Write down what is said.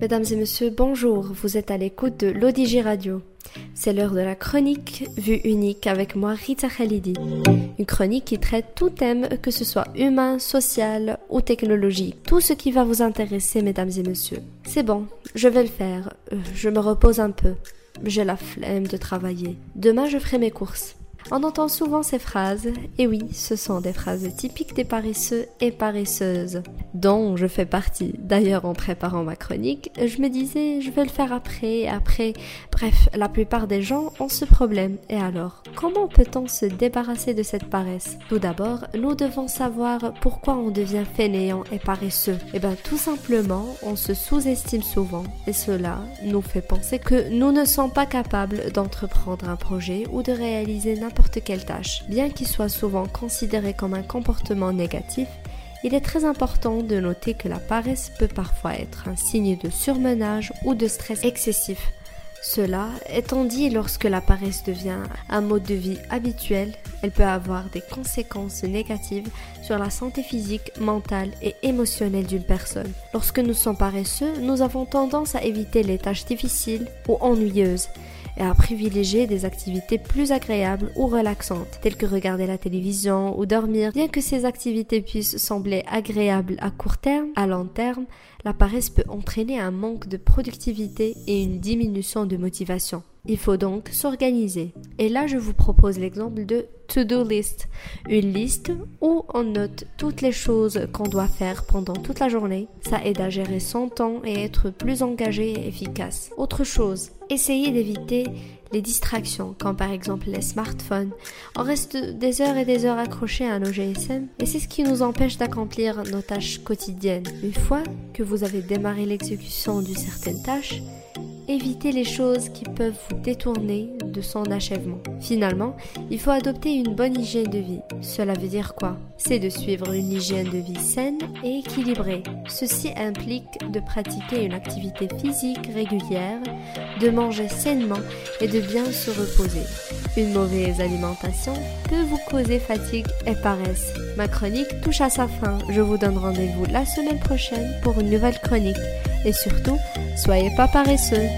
Mesdames et messieurs, bonjour, vous êtes à l'écoute de l'ODG Radio. C'est l'heure de la chronique Vue unique avec moi Rita Khalidi. Une chronique qui traite tout thème, que ce soit humain, social ou technologique. Tout ce qui va vous intéresser, mesdames et messieurs. C'est bon, je vais le faire. Euh, je me repose un peu. J'ai la flemme de travailler. Demain, je ferai mes courses. On entend souvent ces phrases, et oui, ce sont des phrases typiques des paresseux et paresseuses, dont je fais partie. D'ailleurs, en préparant ma chronique, je me disais, je vais le faire après, après. Bref, la plupart des gens ont ce problème. Et alors, comment peut-on se débarrasser de cette paresse? Tout d'abord, nous devons savoir pourquoi on devient fainéant et paresseux. Eh bien, tout simplement, on se sous-estime souvent, et cela nous fait penser que nous ne sommes pas capables d'entreprendre un projet ou de réaliser n'importe quelle tâche. Bien qu'il soit souvent considéré comme un comportement négatif, il est très important de noter que la paresse peut parfois être un signe de surmenage ou de stress excessif. Cela étant dit, lorsque la paresse devient un mode de vie habituel, elle peut avoir des conséquences négatives sur la santé physique, mentale et émotionnelle d'une personne. Lorsque nous sommes paresseux, nous avons tendance à éviter les tâches difficiles ou ennuyeuses et à privilégier des activités plus agréables ou relaxantes, telles que regarder la télévision ou dormir. Bien que ces activités puissent sembler agréables à court terme, à long terme, la paresse peut entraîner un manque de productivité et une diminution de motivation. Il faut donc s'organiser. Et là, je vous propose l'exemple de to-do list, une liste où on note toutes les choses qu'on doit faire pendant toute la journée. Ça aide à gérer son temps et être plus engagé et efficace. Autre chose, essayez d'éviter les distractions, comme par exemple les smartphones. On reste des heures et des heures accrochés à nos GSM et c'est ce qui nous empêche d'accomplir nos tâches quotidiennes. Une fois que vous avez démarré l'exécution d'une certaine tâche, évitez les choses qui peuvent vous détourner de son achèvement. Finalement, il faut adopter une bonne hygiène de vie. Cela veut dire quoi? C'est de suivre une hygiène de vie saine et équilibrée. Ceci implique de pratiquer une activité physique régulière, de manger sainement et de bien se reposer. Une mauvaise alimentation peut vous causer fatigue et paresse. Ma chronique touche à sa fin. Je vous donne rendez-vous la semaine prochaine pour une nouvelle chronique. Et surtout, soyez pas paresseux.